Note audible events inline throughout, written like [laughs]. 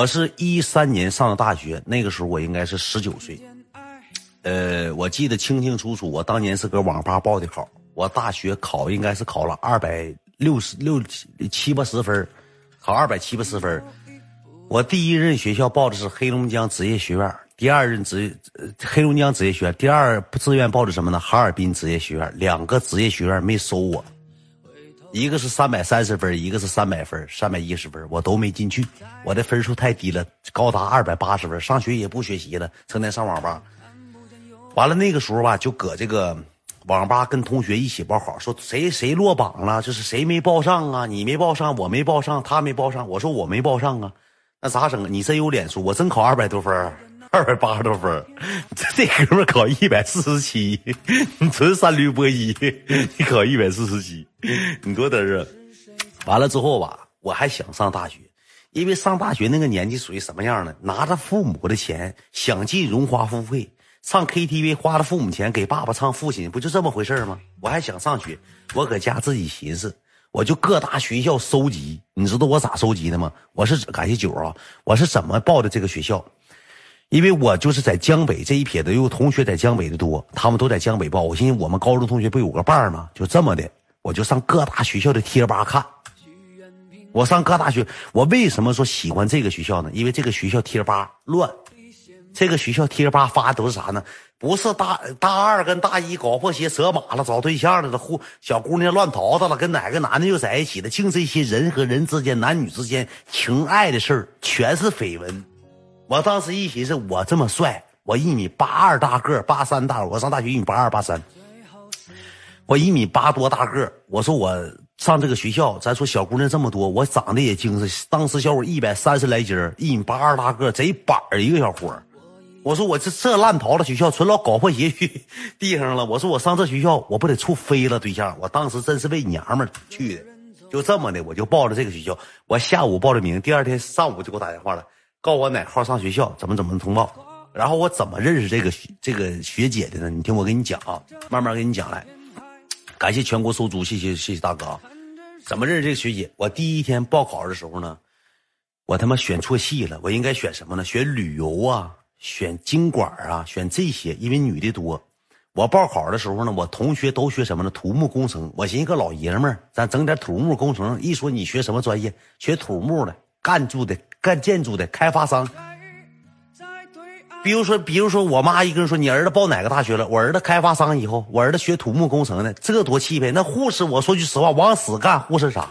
我是一三年上的大学，那个时候我应该是十九岁。呃，我记得清清楚楚，我当年是搁网吧报的考，我大学考应该是考了二百六十六七八十分，考二百七八十分。我第一任学校报的是黑龙江职业学院，第二任职业黑龙江职业学院，第二志愿报的什么呢？哈尔滨职业学院，两个职业学院没收我，一个是三百三十分，一个是三百分，三百一十分，我都没进去，我的分数太低了，高达二百八十分，上学也不学习了，成天上网吧。完了那个时候吧，就搁这个网吧跟同学一起报考，说谁谁落榜了，就是谁没报上啊？你没报上，我没报上，他没报上，我说我没报上啊。那咋整？你真有脸说，我真考二百多分，二百八十多分。这哥们考一百四十七，你纯三驴波一，你考一百四十七，你多嘚瑟。完了之后吧，我还想上大学，因为上大学那个年纪属于什么样呢？拿着父母的钱，想尽荣华富贵，上 KTV 花了父母钱给爸爸唱父亲，不就这么回事吗？我还想上学，我搁家自己寻思。我就各大学校收集，你知道我咋收集的吗？我是感谢九啊，我是怎么报的这个学校？因为我就是在江北这一撇子，有同学在江北的多，他们都在江北报。我寻思我们高中同学不有个伴儿吗？就这么的，我就上各大学校的贴吧看。我上各大学，我为什么说喜欢这个学校呢？因为这个学校贴吧乱，这个学校贴吧发的都是啥呢？不是大大二跟大一搞破鞋扯马了，找对象了，互小姑娘乱淘汰了，跟哪个男的又在一起的，净这些人和人之间、男女之间情爱的事儿，全是绯闻。我当时一寻思，我这么帅，我一米八二大个，八三大，我上大学一米八二八三，我一米八多大个，我说我上这个学校，咱说小姑娘这么多，我长得也精神，当时小伙一百三十来斤，一米八二大个，贼板儿一个小伙儿。我说我这这烂桃子学校，纯老搞破鞋去 [laughs] 地上了。我说我上这学校，我不得处飞了对象？我当时真是为娘们去的，就这么的，我就报了这个学校。我下午报的名，第二天上午就给我打电话了，告我哪号上学校，怎么怎么通报。然后我怎么认识这个这个学姐的呢？你听我跟你讲啊，慢慢跟你讲来。感谢全国收租，谢谢谢谢大哥。怎么认识这个学姐？我第一天报考的时候呢，我他妈选错系了，我应该选什么呢？选旅游啊。选经管啊，选这些，因为女的多。我报考的时候呢，我同学都学什么呢？土木工程。我寻思个老爷们儿，咱整点土木工程。一说你学什么专业？学土木的，干住的，干建筑的，开发商。比如说，比如说，我妈一个人说，你儿子报哪个大学了？我儿子开发商，以后我儿子学土木工程的，这多气派！那护士，我说句实话，往死干护士啥？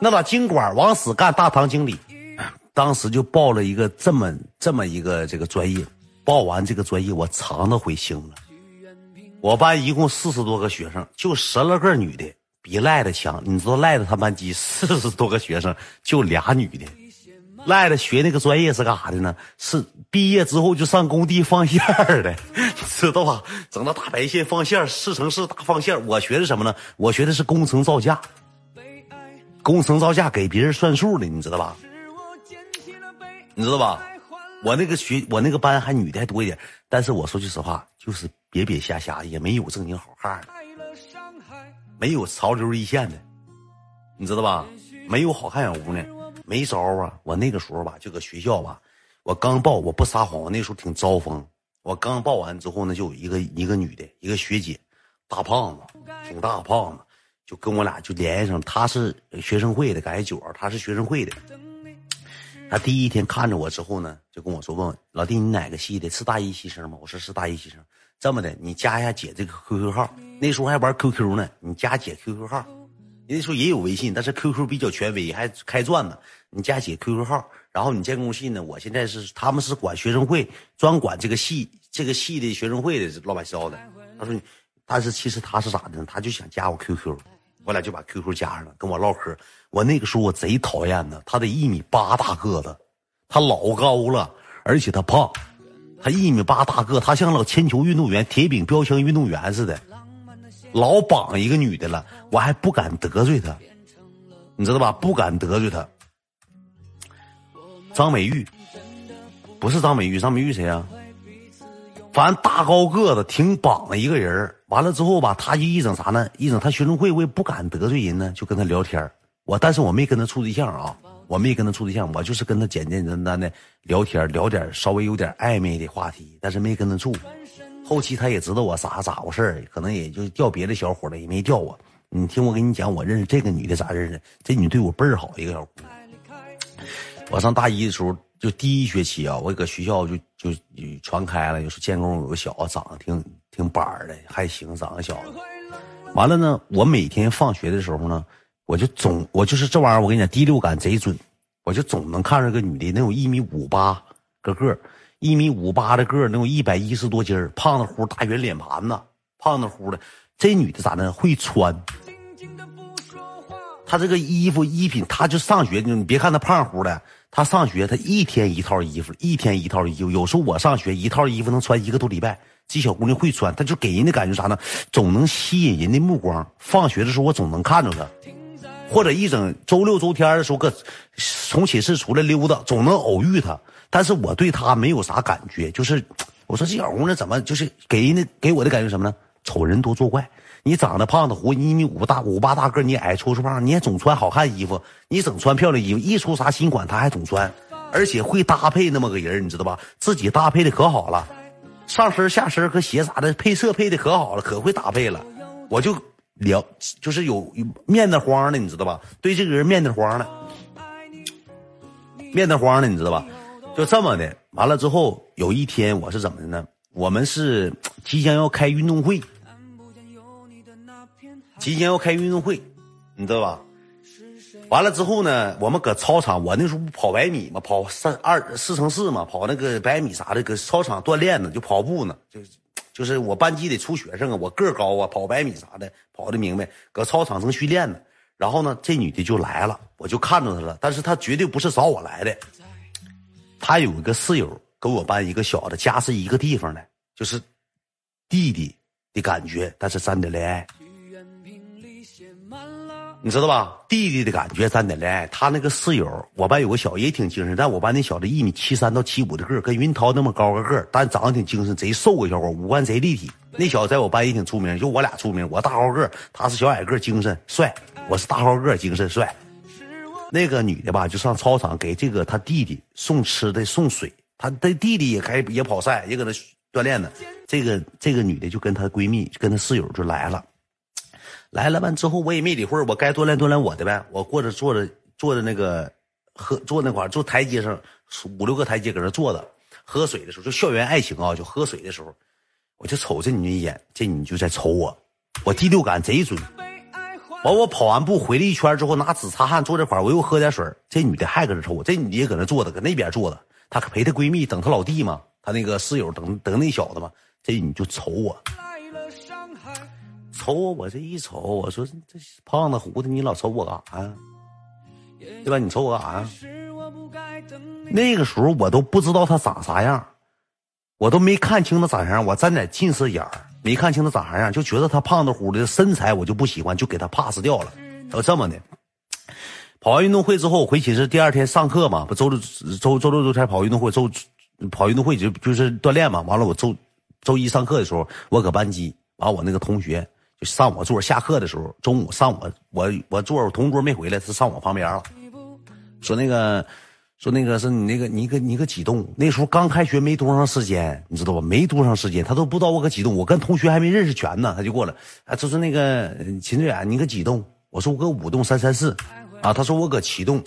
那把经管往死干大堂经理。当时就报了一个这么这么一个这个专业，报完这个专业我肠子悔青了。我班一共四十多个学生，就十来个女的，比赖的强。你知道赖的他班级四十多个学生就俩女的，赖的学那个专业是干啥的呢？是毕业之后就上工地放线儿的，[laughs] 知道吧？整那大白线放线，四乘四大放线。我学的什么呢？我学的是工程造价，工程造价给别人算数的，你知道吧？你知道吧？我那个学我那个班还女的还多一点，但是我说句实话，就是瘪瘪瞎瞎，也没有正经好看，没有潮流一线的，你知道吧？没有好看小姑娘，没招啊！我那个时候吧，就搁学校吧，我刚报，我不撒谎，我那时候挺招风。我刚报完之后呢，就有一个一个女的，一个学姐，大胖子，挺大胖子，就跟我俩就联系上。她是学生会的，感谢九儿，她是学生会的。她第一天看着我之后呢，就跟我说：“问老弟，你哪个系的？是大一新生吗？”我说：“是大一新生。”这么的，你加一下姐这个 QQ 号。那时候还玩 QQ 呢，你加姐 QQ 号。那时候也有微信，但是 QQ 比较权威，还开钻呢。你加姐 QQ 号，然后你建工系呢？我现在是他们是管学生会，专管这个系这个系的学生会的老板烧的。他说你：“但是其实他是咋的呢？他就想加我 QQ，我俩就把 QQ 加上了，跟我唠嗑。”我那个时候我贼讨厌呢，他得一米八大个子，他老高了，而且他胖，他一米八大个，他像老铅球运动员、铁饼标枪运动员似的，老绑一个女的了，我还不敢得罪他，你知道吧？不敢得罪他。张美玉，不是张美玉，张美玉谁啊？反正大高个子，挺绑的一个人完了之后吧，他就一整啥呢？一整他学生会，我也不敢得罪人呢，就跟他聊天我但是我没跟他处对象啊，我没跟他处对象，我就是跟他简简单单的聊天，聊点稍微有点暧昧的话题，但是没跟他处。后期他也知道我啥咋回事可能也就钓别的小伙了，也没钓我。你听我跟你讲，我认识这个女的咋认识？这女对我倍儿好，一个小姑娘。我上大一的时候，就第一学期啊，我搁学校就就传开了，就是建工有个小子长得挺挺板的，还行，长得小子。完了呢，我每天放学的时候呢，我就总我就是这玩意儿，我跟你讲，第六感贼准，我就总能看着个女的，能有一米五八个个，一米五八的个，能有一百一十多斤，胖子乎，大圆脸盘子，胖子乎的。这女的咋的？会穿。她这个衣服衣品，她就上学，你别看她胖乎的，她上学她一天一套衣服，一天一套衣服。有时候我上学一套衣服能穿一个多礼拜。这小姑娘会穿，她就给人的感觉啥呢？总能吸引人的目光。放学的时候我总能看着她，或者一整周六周天的时候，搁从寝室出来溜达，总能偶遇她。但是我对她没有啥感觉，就是我说这小姑娘怎么就是给人的给我的感觉什么呢？丑人多作怪。你长得胖子胡，一米五大五八大个，你矮粗粗胖，你也总穿好看衣服，你总穿漂亮衣服，一出啥新款他还总穿，而且会搭配那么个人，你知道吧？自己搭配的可好了。上身下身和鞋啥的配色配的可好了，可会搭配了。我就聊，就是有面子慌的，你知道吧？对这个人面子慌的，面子慌的，你知道吧？就这么的。完了之后，有一天我是怎么的呢？我们是即将要开运动会，即将要开运动会，你知道吧？完了之后呢，我们搁操场，我那时候不跑百米嘛，跑三二四乘四嘛，跑那个百米啥的，搁操场锻炼呢，就跑步呢，就就是我班级得出学生啊，我个高啊，跑百米啥的跑的明白，搁操场正训练呢。然后呢，这女的就来了，我就看着她了，但是她绝对不是找我来的，她有一个室友，跟我班一个小子家是一个地方的，就是弟弟的感觉，但是谈的恋爱。你知道吧？弟弟的感觉，咱的恋爱。他那个室友，我班有个小也挺精神，但我班那小子一米七三到七五的个跟云涛那么高个个但长得挺精神，贼瘦个小伙五官贼立体。那小子在我班也挺出名，就我俩出名。我大高个他是小矮个精神帅。我是大高个精神帅。那个女的吧，就上操场给这个他弟弟送吃的、送水。他的弟弟也开也跑赛，也搁那锻炼呢。这个这个女的就跟她闺蜜、跟她室友就来了。来了完之后，我也没理会我该锻炼锻炼我的呗。我过着坐着坐着那个喝坐那块坐台阶上五六个台阶搁那坐着喝水的时候，就校园爱情啊，就喝水的时候，我就瞅这女一眼，这女就在瞅我，我第六感贼准。完我跑完步回来一圈之后，拿纸擦汗坐这块我又喝点水，这女的还搁这瞅我，这女的也搁那坐着，搁那边坐着，她陪她闺蜜等她老弟嘛，她那个室友等等那小子嘛，这女就瞅我。瞅我，我这一瞅，我说这胖子糊的，你老瞅我干啥呀？对吧？你瞅我干啥呀？那个时候我都不知道他长啥样，我都没看清他长啥样，我沾点近视眼儿，没看清他长啥样，就觉得他胖子乎的身材我就不喜欢，就给他 pass 掉了。要这么的，跑完运动会之后回寝室，第二天上课嘛，不周六周周六周天跑运动会，周跑运动会就就是锻炼嘛。完了我周周一上课的时候，我搁班级，完我那个同学。上我座下课的时候，中午上我我我座我同桌没回来，他上我旁边了，说那个说那个是你那个你个你个几栋？那时候刚开学没多长时间，你知道吧？没多长时间，他都不知道我搁几栋。我跟同学还没认识全呢，他就过来，啊，就是那个秦志远，你搁几栋？我说我搁五栋三三四，啊，他说我搁七栋，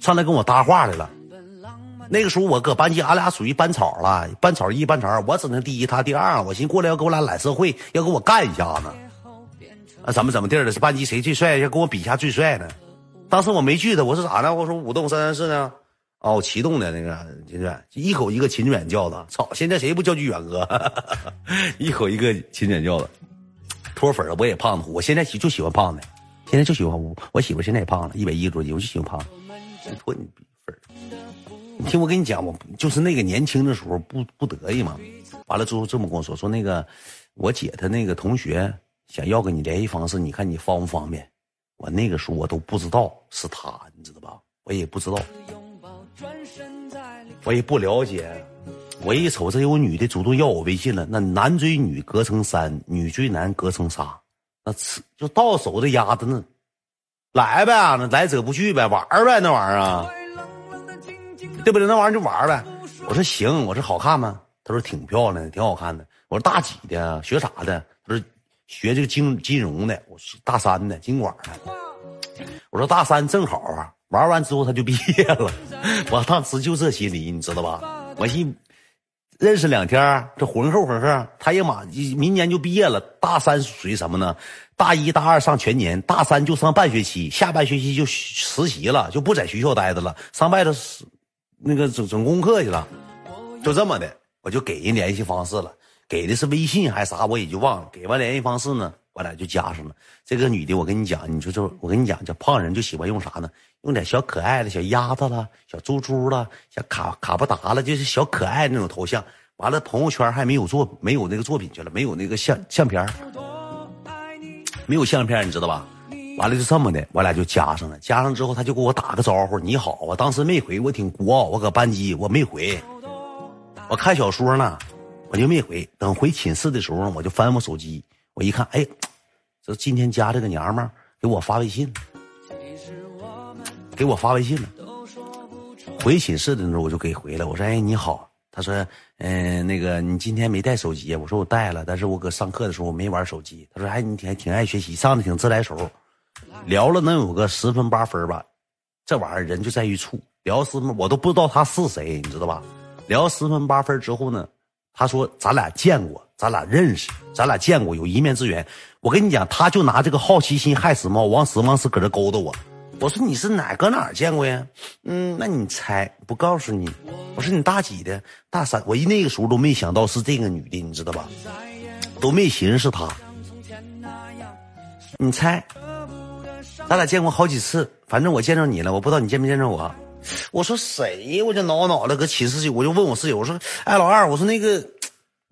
上来跟我搭话来了。那个时候我搁班级，俺俩属于班草了，班草一班草二，我只能第一，他第二。我寻思过来要跟我俩揽社会，要跟我干一下子。啊，怎么怎么地的？是班级谁最帅？要跟我比一下最帅的。当时我没拒他，我说啥呢？我说五栋三三四呢？哦，七栋的那个秦远，一口一个秦远叫的。操，现在谁不叫句远哥？[laughs] 一口一个秦远叫的。脱粉了我也胖子，我现在喜就喜欢胖的，现在就喜欢我。我媳妇现在也胖了，一百一十多斤，我就喜欢胖。脱你粉你听我跟你讲，我就是那个年轻的时候不不得意嘛。完了之后这么跟我说，说那个我姐她那个同学。想要个你联系方式，你看你方不方便？我那个时候我都不知道是他，你知道吧？我也不知道，我也不了解。我一瞅这有女的主动要我微信了，那男追女隔层山，女追男隔层纱，那就到手的丫子那来呗，那来者不拒呗，玩呗，那玩意儿啊，对不对？那玩意儿就玩呗。我说行，我说好看吗？他说挺漂亮的，挺好看的。我说大几的，学啥的？他说学这个金金融的，我是大三的，经管的。我说大三正好啊，玩完之后他就毕业了。[laughs] 我当时就这心理，你知道吧？我寻认识两天，这浑厚浑厚，他也马明年就毕业了。大三属于什么呢？大一大二上全年，大三就上半学期，下半学期就实习了，就不在学校待着了，上外头那个整整功课去了。就这么的，我就给人联系方式了，给的是微信还是啥，我也就忘了。给完联系方式呢？我俩就加上了这个女的，我跟你讲，你说这我跟你讲，这胖人就喜欢用啥呢？用点小可爱的小鸭子了，小猪猪了，小卡卡布达了，就是小可爱那种头像。完了，朋友圈还没有做，没有那个作品去了，没有那个相相片没有相片你知道吧？完了就这么的，我俩就加上了。加上之后，他就给我打个招呼，你好。我当时没回，我挺孤傲，我搁班级我没回，我看小说呢，我就没回。等回寝室的时候，我就翻我手机。我一看，哎，这今天加这个娘们儿给我发微信，给我发微信了。回寝室的时候我就给回了，我说：“哎，你好。”他说：“嗯，那个你今天没带手机？”我说：“我带了，但是我搁上课的时候我没玩手机。”他说：“哎，你挺挺爱学习，上的挺自来熟。”聊了能有个十分八分吧。这玩意儿人就在于处，聊十分我都不知道他是谁，你知道吧？聊十分八分之后呢，他说：“咱俩见过。”咱俩认识，咱俩见过，有一面之缘。我跟你讲，他就拿这个好奇心害死猫，往死往死搁这勾搭我。我说你是哪搁哪儿见过呀？嗯，那你猜，不告诉你。我说你大几的？大三。我一那个时候都没想到是这个女的，你知道吧？都没寻思是她。你猜，咱俩见过好几次，反正我见着你了，我不知道你见没见着我。我说谁呀？我就挠挠的搁寝室去，我就问我室友，我说，哎，老二，我说那个。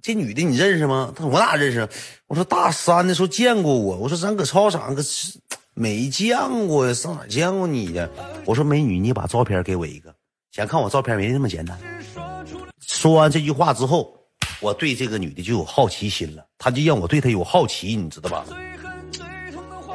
这女的你认识吗？她说我哪认识？我说大三的时候见过我。我说咱搁操场可是没见过呀，上哪见过你呀？我说美女，你把照片给我一个，想看我照片没那么简单。说完这句话之后，我对这个女的就有好奇心了，她就让我对她有好奇，你知道吧？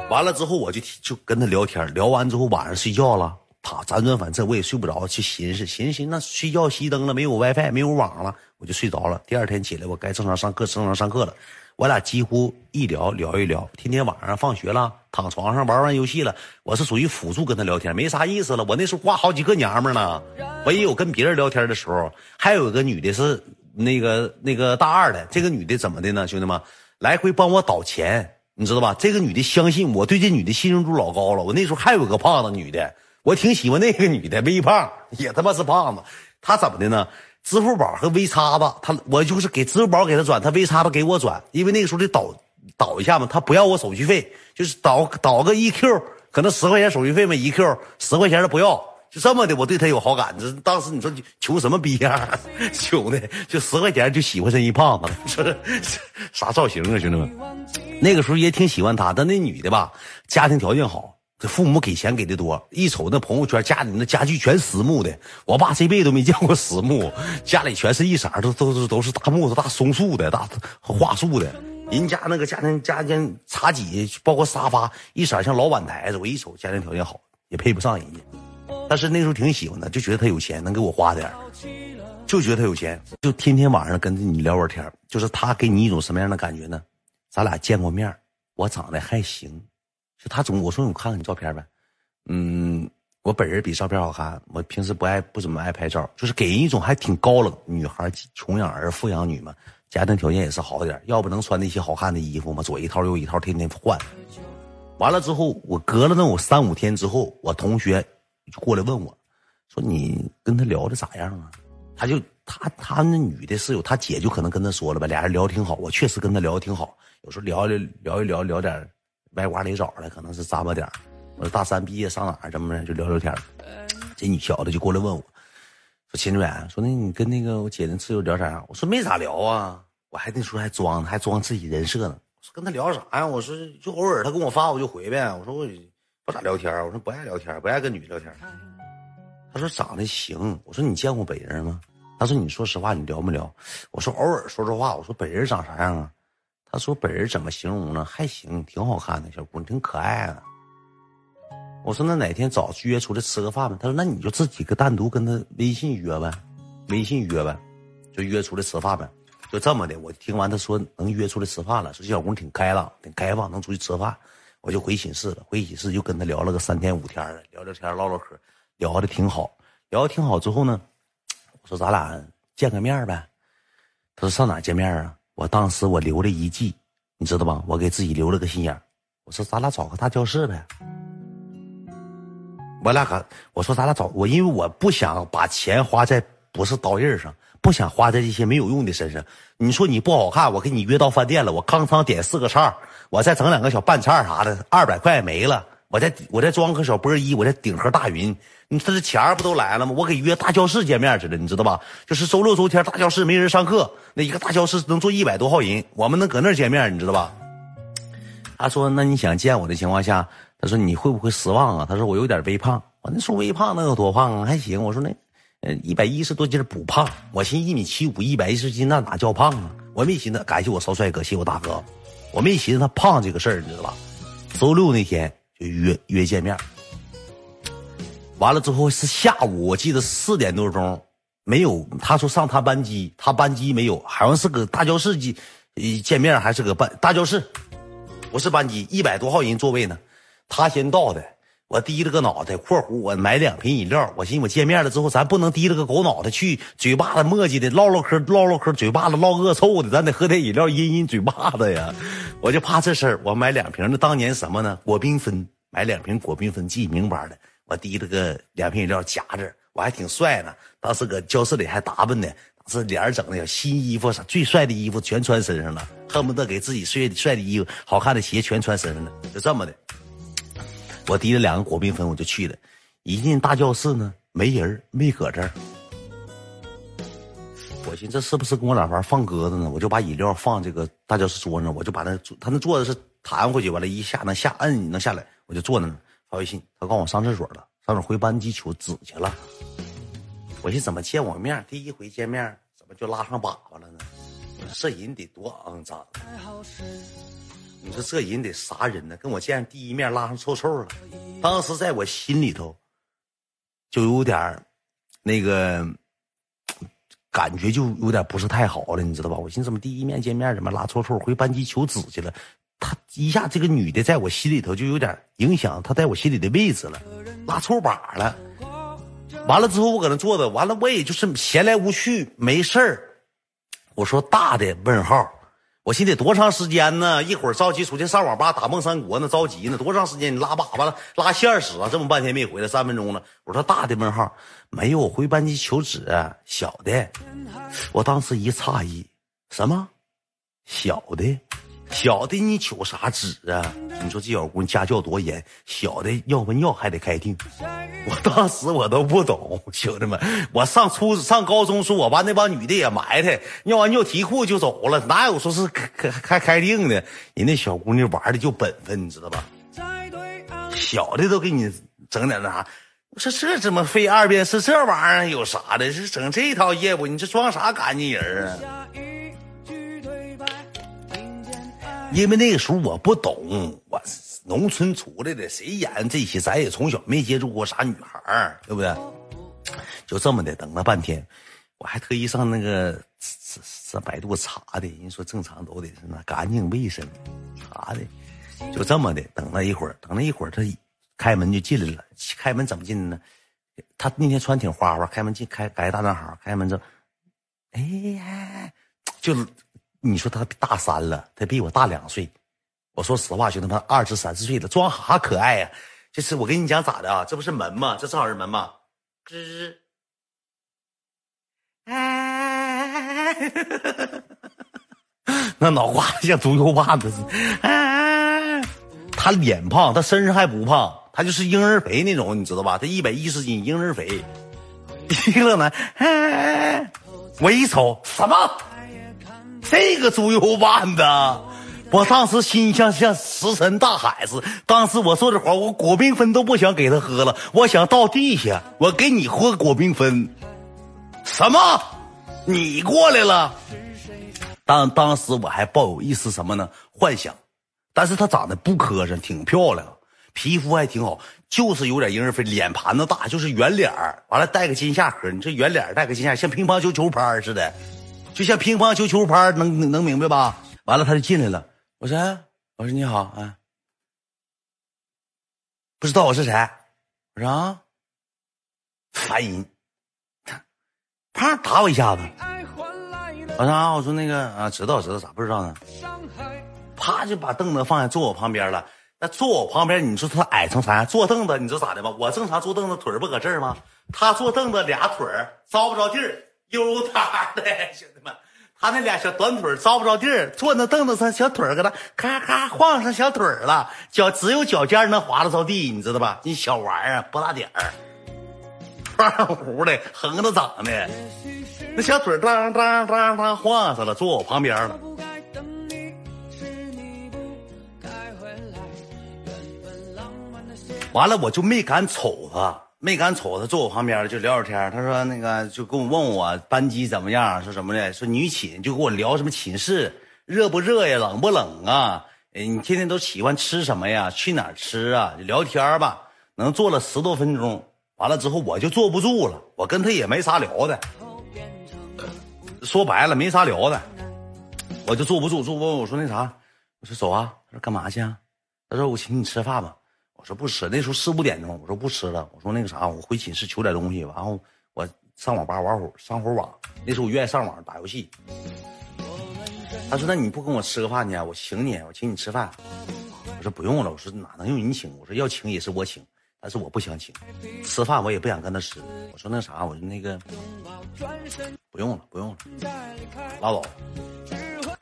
完了之后我就就跟她聊天，聊完之后晚上睡觉了，啪辗转反侧我也睡不着，去寻思寻思寻思，那睡觉熄灯了，没有 WiFi，没有网了。我就睡着了。第二天起来，我该正常上课，正常上课了。我俩几乎一聊聊一聊，天天晚上放学了，躺床上玩玩游戏了。我是属于辅助跟他聊天，没啥意思了。我那时候挂好几个娘们呢，我也有跟别人聊天的时候。还有一个女的是那个那个大二的，这个女的怎么的呢？兄弟们，来回帮我倒钱，你知道吧？这个女的相信我，对这女的信任度老高了。我那时候还有个胖子女的，我挺喜欢那个女的，微胖也他妈是胖子。她怎么的呢？支付宝和微叉子，他我就是给支付宝给他转，他微叉子给我转，因为那个时候得导导一下嘛，他不要我手续费，就是导导个一 Q，可能十块钱手续费嘛，一 Q 十块钱的不要，就这么的，我对他有好感。这当时你说求什么逼样？[laughs] 穷的就十块钱就喜欢上一胖子，[laughs] 说啥造型啊，兄弟们？那个时候也挺喜欢他，但那女的吧，家庭条件好。父母给钱给的多，一瞅那朋友圈，家里那家具全实木的。我爸这辈子都没见过实木，家里全是一色都都是都是大木头、大松树的、大桦树的。人家那个家庭家庭茶几，包括沙发，一色像老板台子。我一瞅，家庭条件好，也配不上人家。但是那时候挺喜欢的，就觉得他有钱，能给我花点就觉得他有钱，就天天晚上跟着你聊会天就是他给你一种什么样的感觉呢？咱俩见过面我长得还行。他总我说我看看你照片呗，嗯，我本人比照片好看。我平时不爱不怎么爱拍照，就是给人一种还挺高冷。女孩穷养儿富养女嘛，家庭条件也是好点要不能穿那些好看的衣服嘛，左一套右一套，天天换。完了之后，我隔了那我三五天之后，我同学就过来问我，说你跟他聊的咋样啊？他就他他那女的室友，他姐就可能跟他说了吧，俩人聊挺好。我确实跟他聊的挺好，有时候聊聊聊一聊聊点。歪瓜裂枣的，可能是咂巴点我说大三毕业上哪儿？怎么着？就聊聊天这女小子就过来问我，说秦志远，说那你跟那个我姐那室友聊啥？我说没咋聊啊。我还那时候还装呢，还装自己人设呢。我说跟他聊啥呀？我说就偶尔他跟我发，我就回呗。我说我不咋聊天我说不爱聊天不爱跟女的聊天他说长得行。我说你见过本人吗？他说你说实话，你聊没聊？我说偶尔说说话。我说本人长啥样啊？他说：“本人怎么形容呢？还行，挺好看的小姑娘，挺可爱的。”我说那哪天早约出来吃个饭呗？他说那你就自己个单独跟他微信约呗，微信约呗，就约出来吃饭呗。就这么的，我听完他说能约出来吃饭了，说这小姑娘挺开朗，挺开放，能出去吃饭，我就回寝室了。回寝室就跟他聊了个三天五天的，聊聊天唠唠嗑，聊的挺好。聊的挺好之后呢，我说咱俩见个面呗。他说上哪见面啊？我当时我留了一计，你知道吧？我给自己留了个心眼我说咱俩找个大教室呗。我俩可我说咱俩找我，因为我不想把钱花在不是刀刃上。不想花在这些没有用的身上。你说你不好看，我给你约到饭店了，我康康点四个菜，我再整两个小拌菜啥的，二百块没了。我再我再装个小波一，我再顶盒大云，你这这钱不都来了吗？我给约大教室见面去了，你知道吧？就是周六周天大教室没人上课，那一个大教室能坐一百多号人，我们能搁那儿见面，你知道吧？他说：“那你想见我的情况下，他说你会不会失望啊？他说我有点微胖，我那说微胖能有多胖啊？还行。我说那。”一百一十多斤不胖，我寻一米七五，一百一十斤那哪叫胖啊？我没寻思，感谢我少帅哥，谢我大哥，我没寻思他胖这个事儿，你知道吧？周六那天就约约见面，完了之后是下午，我记得四点多钟，没有他说上他班机，他班机没有，好像是个大教室机，见面还是个班大教室，不是班机，一百多号人座位呢，他先到的。我低了个脑袋，括弧我买两瓶饮料。我寻思我见面了之后，咱不能低了个狗脑袋去，嘴巴子磨叽的唠唠嗑，唠唠嗑，嘴巴子唠恶臭的，咱得喝点饮料阴阴嘴巴子呀。我就怕这事儿，我买两瓶那，当年什么呢？果缤纷，买两瓶果缤纷，记名牌的。我提了个两瓶饮料夹着，我还挺帅呢。当时搁教室里还打扮呢，当时脸整的新衣服啥最帅的衣服全穿身上了，恨不得给自己帅帅的衣服、好看的鞋全穿身上了，就这么的。我提了两个果缤纷，我就去了。一进大教室呢，没人，没搁这儿。我寻思这是不是跟我俩玩放鸽子呢？我就把饮料放这个大教室桌上，我就把那他那桌子是弹回去，完了，一下能下摁能下来，我就坐那发微信。他告诉我上厕所了，上厕所回班级求纸去了。我寻思怎么见我面，第一回见面怎么就拉上粑粑了呢？这人得多肮脏。你说这人得啥人呢？跟我见第一面拉上臭臭了，当时在我心里头就有点那个 [tsk] 感觉，就有点不是太好了，你知道吧？我寻思怎么第一面见面怎么拉臭臭？回班级求纸去了，他一下这个女的在我心里头就有点影响，她在我心里的位置了，拉臭把了。完了之后我搁那坐着，完了我也就是闲来无趣没事儿，我说大的问号。我心得多长时间呢？一会儿着急出去上网吧打梦三国呢，着急呢，多长时间？你拉粑粑了，拉线使啊？这么半天没回来，三分钟了。我说大的问号，没有我回班级求纸，小的。我当时一诧异，什么？小的？小的，你求啥纸啊？你说这小姑娘家教多严，小的要不尿还得开腚。我当时我都不懂，兄弟们，我上初上高中时，我班那帮女的也埋汰，尿完尿提裤就走了，哪有说是开开开开腚的？人那小姑娘玩的就本分，你知道吧？小的都给你整点那啥，我说这怎么费二遍是这玩意儿有啥的？是整这套业务？你这装啥干净人啊？因为那个时候我不懂，我农村出来的，谁演这些？咱也从小没接触过啥女孩儿，对不对？就这么的，等了半天，我还特意上那个上上百度查的，人说正常都得是那干净卫生，查的，就这么的，等了一会儿，等了一会儿，他开门就进来了。开门怎么进的呢？他那天穿挺花花，开门进开改大男孩，开门之后，哎呀，就。你说他大三了，他比我大两岁。我说实话，兄弟们，二十三四岁了，装啥可爱呀？这是我跟你讲咋的啊？这不是门吗？这正好是门吗？吱，哎，[laughs] 那脑瓜子像猪油棒子似的。他脸胖，他身上还不胖，他就是婴儿肥那种，你知道吧？他一百一十斤，婴儿肥。一个呢，哎，我一瞅，什么？这个猪油拌的，我当时心像像石沉大海似。当时我做这活，我果缤纷都不想给他喝了，我想到地下，我给你喝果缤纷。什么？你过来了？当当时我还抱有一丝什么呢？幻想。但是她长得不磕碜，挺漂亮，皮肤还挺好，就是有点婴儿肥，脸盘子大，就是圆脸，完了带个金下颏，你这圆脸带个金下，像乒乓球球拍似的，就像乒乓球球拍，能能明白吧？完了他就进来了，我说我说你好啊，不知道我是谁，我说啊，烦人，啪打我一下子，我说啊，我说那个啊，知道知道，咋不知道呢？啪就把凳子放下，坐我旁边了。那坐我旁边，你说他矮成啥样？坐凳子，你知道咋的吗？我正常坐凳子，腿不搁这儿吗？他坐凳子，俩腿着不着地儿，悠他的兄弟们，他那俩小短腿着不着地儿，坐那凳子上，小腿搁那咔咔晃上小腿了，脚只有脚尖能滑得着地，你知道吧？那小玩意儿不大点儿，[laughs] 胖乎的，横着长的，那小腿当当当当晃上了，坐我旁边了。完了，我就没敢瞅他，没敢瞅他，坐我旁边就聊聊天。他说那个就跟我问我班级怎么样，说什么的，说女寝就跟我聊什么寝室热不热呀，冷不冷啊？你天天都喜欢吃什么呀？去哪儿吃啊？聊天吧，能坐了十多分钟。完了之后我就坐不住了，我跟他也没啥聊的，说白了没啥聊的，我就坐不住，坐不住。我说那啥，我说走啊。他说干嘛去啊？他说我请你吃饭吧。说不吃，那时候四五点钟，我说不吃了。我说那个啥，我回寝室取点东西，然后我上网吧玩会儿，上会儿网。那时候我愿意上网打游戏。他说：“那你不跟我吃个饭去？我请你，我请你吃饭。”我说：“不用了。”我说：“哪能用你请？”我说：“要请也是我请，但是我不想请，吃饭我也不想跟他吃。”我说：“那啥，我说那个不用了，不用了，拉倒。”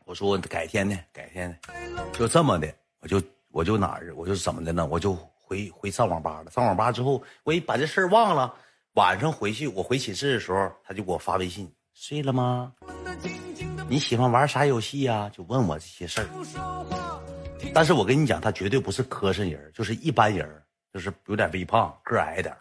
我说：“改天呢，改天呢，就这么的，我就。”我就哪儿，我就怎么的呢？我就回回上网吧了。上网吧之后，我一把这事儿忘了。晚上回去，我回寝室的时候，他就给我发微信：“睡了吗？你喜欢玩啥游戏呀？”就问我这些事儿。但是我跟你讲，他绝对不是磕碜人，就是一般人，就是有点微胖，个矮点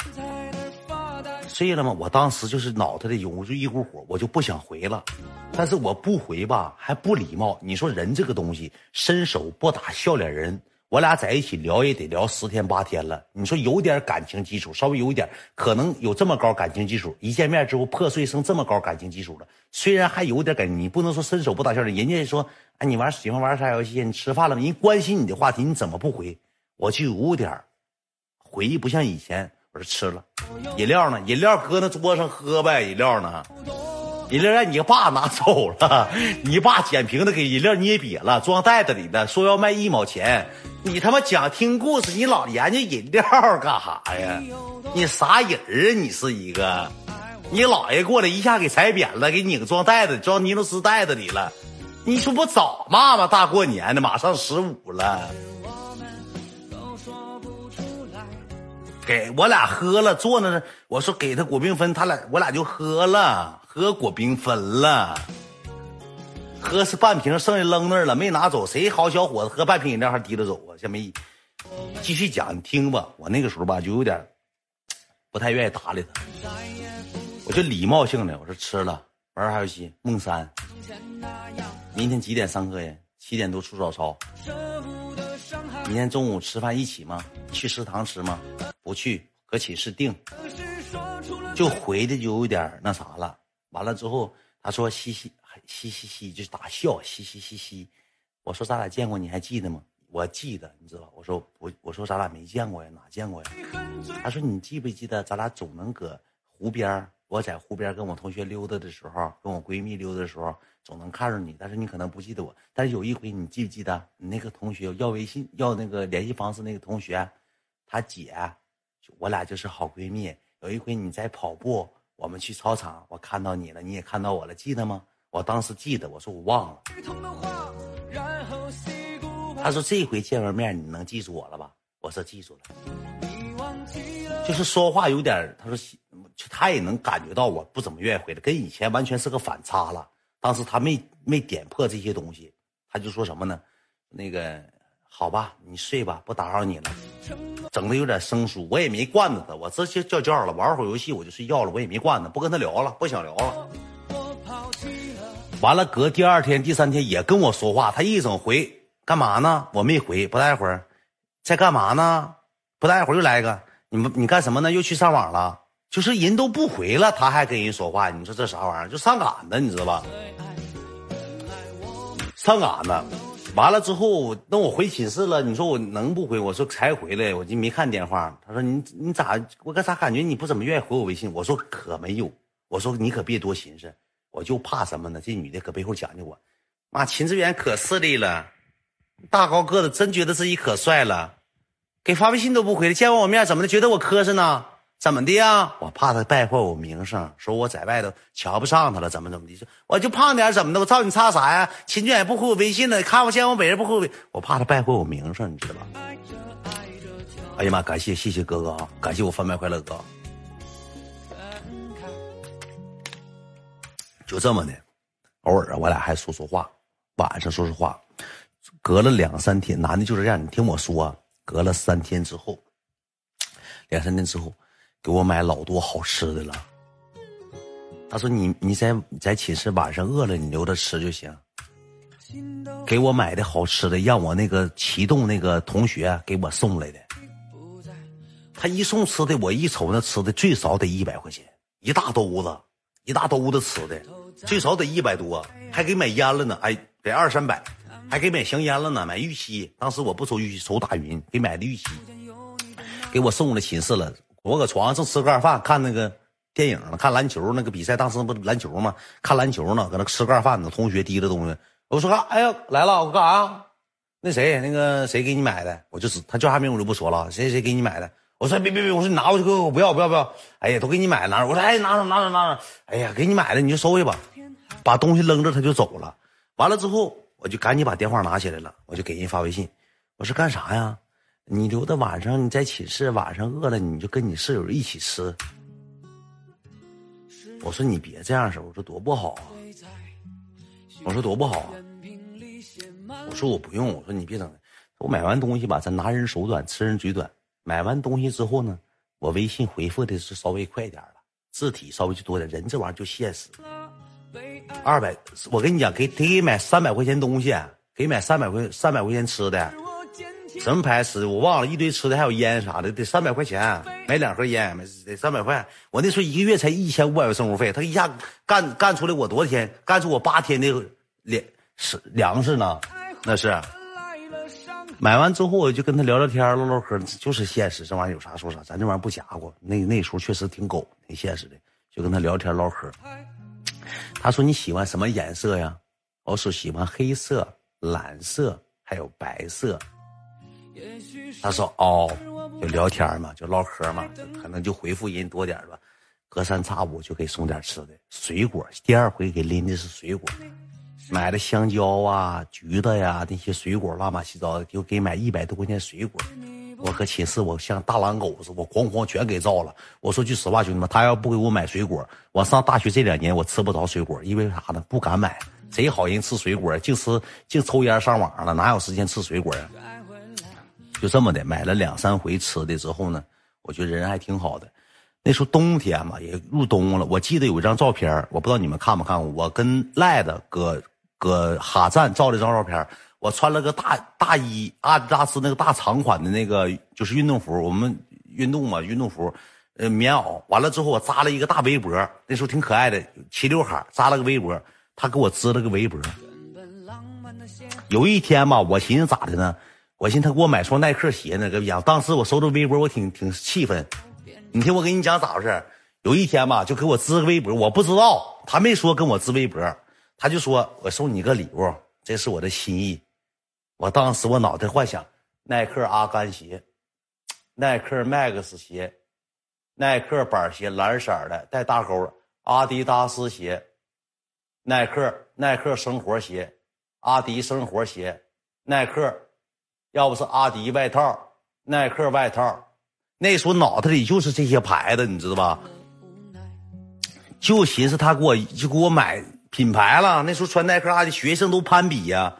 睡了吗？我当时就是脑袋里涌就一股火，我就不想回了。但是我不回吧，还不礼貌。你说人这个东西，伸手不打笑脸人。我俩在一起聊也得聊十天八天了，你说有点感情基础，稍微有一点，可能有这么高感情基础，一见面之后破碎成这么高感情基础了。虽然还有点感，你不能说伸手不打笑脸。人家说，哎，你玩喜欢玩啥游戏？你吃饭了吗？人关心你的话题，你怎么不回？我就有点回忆不像以前。我说吃了，饮料呢？饮料搁那桌上喝呗，饮料呢？饮料让你爸拿走了，你爸捡瓶子给饮料捏瘪了，装袋子里的，说要卖一毛钱。你他妈讲听故事，你老研究饮料干啥呀？你啥人啊？你是一个，你姥爷过来一下给踩扁了，给拧装袋子，装尼龙丝袋子里了。你说不早骂吗？大过年的，马上十五了，给我俩喝了，坐那，我说给他果缤纷，他俩我俩就喝了。喝果缤纷了，喝是半瓶，剩下扔那儿了，没拿走。谁好小伙子喝半瓶饮料还提着走啊？先没继续讲，你听吧。我那个时候吧，就有点不太愿意搭理他，我就礼貌性的我说吃了，玩啥游戏？梦三。明天几点上课呀？七点多出早操。明天中午吃饭一起吗？去食堂吃吗？不去，搁寝室订。就回的就有点那啥了。完了之后，他说嘻嘻嘻嘻嘻，就是打笑嘻嘻嘻嘻。我说咱俩见过，你还记得吗？我记得，你知道。我说我我说咱俩没见过呀，哪见过呀？他说你记不记得，咱俩总能搁湖边我在湖边跟我同学溜达的时候，跟我闺蜜溜达的时候，总能看着你。但是你可能不记得我。但是有一回，你记不记得你那个同学要微信要那个联系方式那个同学，他姐，我俩就是好闺蜜。有一回你在跑步。我们去操场，我看到你了，你也看到我了，记得吗？我当时记得，我说我忘了。他说这回见完面，你能记住我了吧？我说记住了。就是说话有点，他说他也能感觉到我不怎么愿意回来，跟以前完全是个反差了。当时他没没点破这些东西，他就说什么呢？那个好吧，你睡吧，不打扰你了。整的有点生疏，我也没惯着他，我直接叫觉了，玩会儿游戏我就睡觉了，我也没惯他，不跟他聊了，不想聊了。完了，隔第二天、第三天也跟我说话，他一整回干嘛呢？我没回，不待会儿，在干嘛呢？不大一会儿又来一个，你们你干什么呢？又去上网了？就是人都不回了，他还跟人说话，你说这啥玩意儿？就上赶子，你知道吧？上赶子，完了之后，那我回寝室了，你说我能不回？我说才回来，我就没看电话。他说你你咋？我干啥感觉你不怎么愿意回我微信？我说可没有，我说你可别多寻思，我就怕什么呢？这女的搁背后讲究我，妈，秦志远可势利了，大高个子，真觉得自己可帅了，给发微信都不回，见完我面怎么的？觉得我磕碜呢？怎么的呀？我怕他败坏我名声，说我在外头瞧不上他了，怎么怎么的？我就胖点怎么的？我操你差啥呀？秦俊也不回我微信了，看我见我本人不回我，我怕他败坏我名声，你知道吧？哎呀妈，感谢谢谢哥哥啊，感谢我贩卖快乐哥。就这么的，偶尔，我俩还说说话，晚上说说话。隔了两三天，男的就是这样，你听我说，隔了三天之后，两三天之后。给我买老多好吃的了。他说：“你你在在寝室晚上饿了，你留着吃就行。”给我买的好吃的，让我那个启动那个同学给我送来的。他一送吃的，我一瞅那吃的最少得一百块钱，一大兜子，一大兜子吃的，最少得一百多，还给买烟了呢。哎，得二三百，还给买香烟了呢，买玉溪。当时我不抽玉溪，抽大云，给买的玉溪，给我送了寝室了。我搁床上正吃个饭，看那个电影呢，看篮球那个比赛。当时不篮球吗？看篮球呢，搁那吃个饭呢。同学提着东西，我说：“哎呀，来了，我干啥？那谁，那个谁给你买的？我就知他叫啥名我就不说了。谁谁给你买的？我说别别别，我说你拿过去，哥，我不要不要不要。哎呀，都给你买了，拿着。我说哎，拿着拿着拿着。哎呀，给你买了你就收下吧。把东西扔着他就走了。完了之后，我就赶紧把电话拿起来了，我就给人发微信。我说干啥呀？你留到晚上，你在寝室晚上饿了，你就跟你室友一起吃。我说你别这样式我说多不好啊！我说多不好啊！我说我不用，我说你别整。我买完东西吧，咱拿人手短，吃人嘴短。买完东西之后呢，我微信回复的是稍微快点了，字体稍微就多点。人这玩意儿就现实。二百，我跟你讲，给得给买三百块钱东西，给买三百块三百块钱吃的。什么牌子？我忘了，一堆吃的，还有烟啥的，得三百块钱买两盒烟，得三百块。我那时候一个月才一千五百块生活费，他一下干干出来我多少天？干出我八天的粮食粮食呢？那是。买完之后我就跟他聊聊天唠唠嗑，就是现实，这玩意儿有啥说啥，咱这玩意儿不假过。那那时候确实挺狗，挺现实的，就跟他聊天唠嗑。他说你喜欢什么颜色呀？我说喜欢黑色、蓝色还有白色。他说：“哦，就聊天嘛，就唠嗑嘛，可能就回复人多点吧。隔三差五就给送点吃的，水果。第二回给拎的是水果，买的香蕉啊、橘子呀那些水果，乱八七糟的，就给买一百多块钱水果。我搁寝室，我像大狼狗似的，我哐哐全给造了。我说句实话，兄弟们，他要不给我买水果，我上大学这两年我吃不着水果，因为啥呢？不敢买。谁好人吃水果？净吃净抽烟上网了，哪有时间吃水果呀？”就这么的，买了两三回吃的之后呢，我觉得人还挺好的。那时候冬天嘛，也入冬了。我记得有一张照片，我不知道你们看没看过。我跟赖子搁搁哈站照了张照片，我穿了个大大衣，阿迪达斯那个大长款的那个就是运动服，我们运动嘛，运动服，呃，棉袄。完了之后，我扎了一个大围脖，那时候挺可爱的，齐刘海，扎了个围脖。他给我织了个围脖。有一天吧，我寻思咋的呢？我寻思他给我买双耐克鞋呢，搁家。当时我收到微博，我挺挺气愤。你听我跟你讲咋回事？有一天吧，就给我织个微博，我不知道，他没说跟我织微博，他就说我送你个礼物，这是我的心意。我当时我脑袋幻想，耐克阿甘鞋，耐克 Max 鞋，耐克板鞋蓝色的带大勾，阿迪达斯鞋，耐克耐克生活鞋，阿迪生活鞋，耐克。要不是阿迪外套、耐克外套，那时候脑袋里就是这些牌子，你知道吧？就寻思他给我就给我买品牌了。那时候穿耐克、阿迪，学生都攀比呀，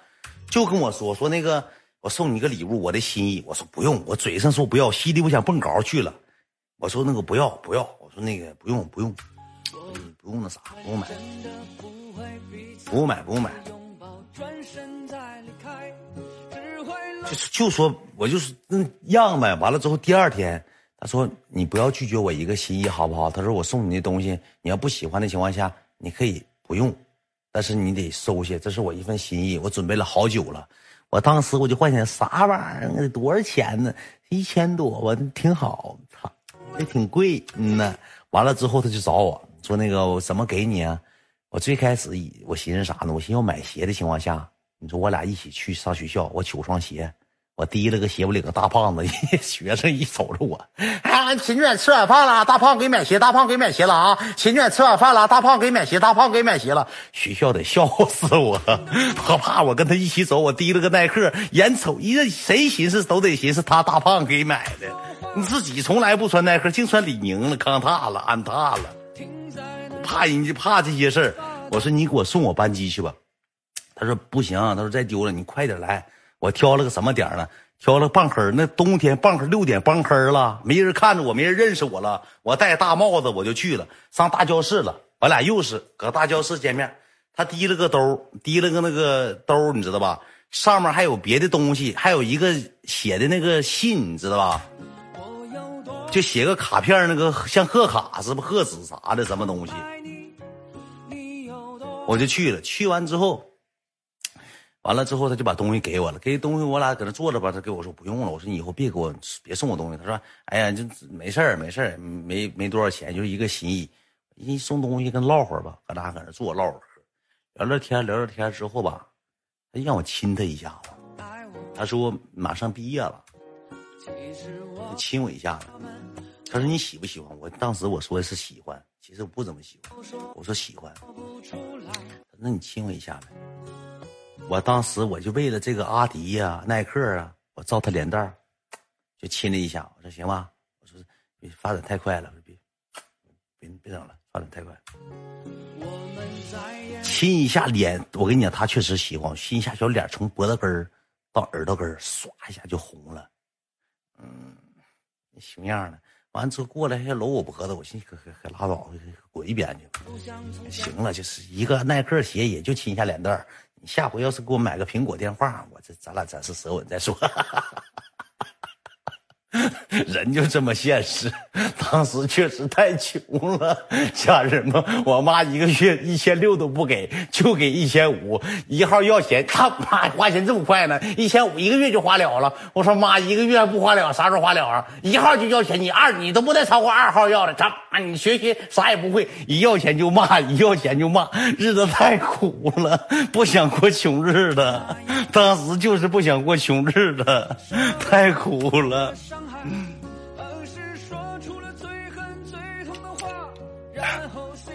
就跟我说说那个，我送你个礼物，我的心意。我说不用，我嘴上说不要，心里我想蹦高去了。我说那个不要不要，我说那个不用不用，你不用那啥，不用买，不用买不用买。就是就说我就是那样呗。完了之后，第二天他说你不要拒绝我一个心意，好不好？他说我送你的东西，你要不喜欢的情况下，你可以不用，但是你得收下，这是我一份心意，我准备了好久了。我当时我就幻想啥玩意儿？多少钱呢？一千多吧，挺好。操，也挺贵。嗯呐。完了之后他就找我说那个我怎么给你啊？我最开始我寻思啥呢？我寻思要买鞋的情况下。你说我俩一起去上学校，我取双鞋，我提了个鞋，我领个大胖子，[laughs] 学生一瞅着我，啊，秦卷吃晚饭了，大胖给买鞋，大胖给买鞋了啊！秦卷吃晚饭了，大胖给买鞋，大胖给买鞋了，学校得笑死我，我怕我跟他一起走，我提了个耐克，眼瞅一个谁寻思都得寻思他大胖给买的，你自己从来不穿耐克，净穿李宁了，康踏了，安踏了，怕人家怕这些事儿，我说你给我送我班机去吧。他说不行，他说再丢了你快点来。我挑了个什么点呢？挑了傍黑那冬天傍黑六点傍黑了，没人看着我，没人认识我了。我戴大帽子我就去了，上大教室了。我俩又是搁大教室见面。他提了个兜，提了个那个兜，你知道吧？上面还有别的东西，还有一个写的那个信，你知道吧？就写个卡片，那个像贺卡是不贺纸啥的什么东西？我就去了，去完之后。完了之后，他就把东西给我了。给东西，我俩搁那坐着吧。他给我说不用了。我说你以后别给我，别送我东西。他说：“哎呀，就没事儿，没事儿，没没多少钱，就是一个心意。一送东西跟唠会儿吧，搁那搁那坐唠会儿，聊聊天，聊聊天之后吧，他让我亲他一下子。他说马上毕业了，亲我一下子。他说你喜不喜欢？我当时我说的是喜欢，其实我不怎么喜欢。我说喜欢。那你亲我一下呗。”我当时我就为了这个阿迪呀、耐克啊，我照他脸蛋儿，就亲了一下。我说行吧，我说别发展太快了，别别别整了，发展太快。亲一下脸，我跟你讲，他确实喜欢。亲一下小脸，从脖子根到耳朵根，唰一下就红了。嗯，熊样的。完之后过来还搂我脖子，我寻思可可可拉倒，滚一边去。行了，就是一个耐克鞋，也就亲一下脸蛋儿。你下回要是给我买个苹果电话，我这咱俩暂时舌吻再说。[laughs] 人就这么现实，当时确实太穷了，家人们，我妈一个月一千六都不给，就给一千五，一号要钱，他妈花钱这么快呢？一千五一个月就花了了。我说妈，一个月不花了，啥时候花了啊？一号就要钱，你二你都不带超过二号要的，他妈你学习啥也不会，一要钱就骂，一要钱就骂，日子太苦了，不想过穷日子，当时就是不想过穷日子，太苦了。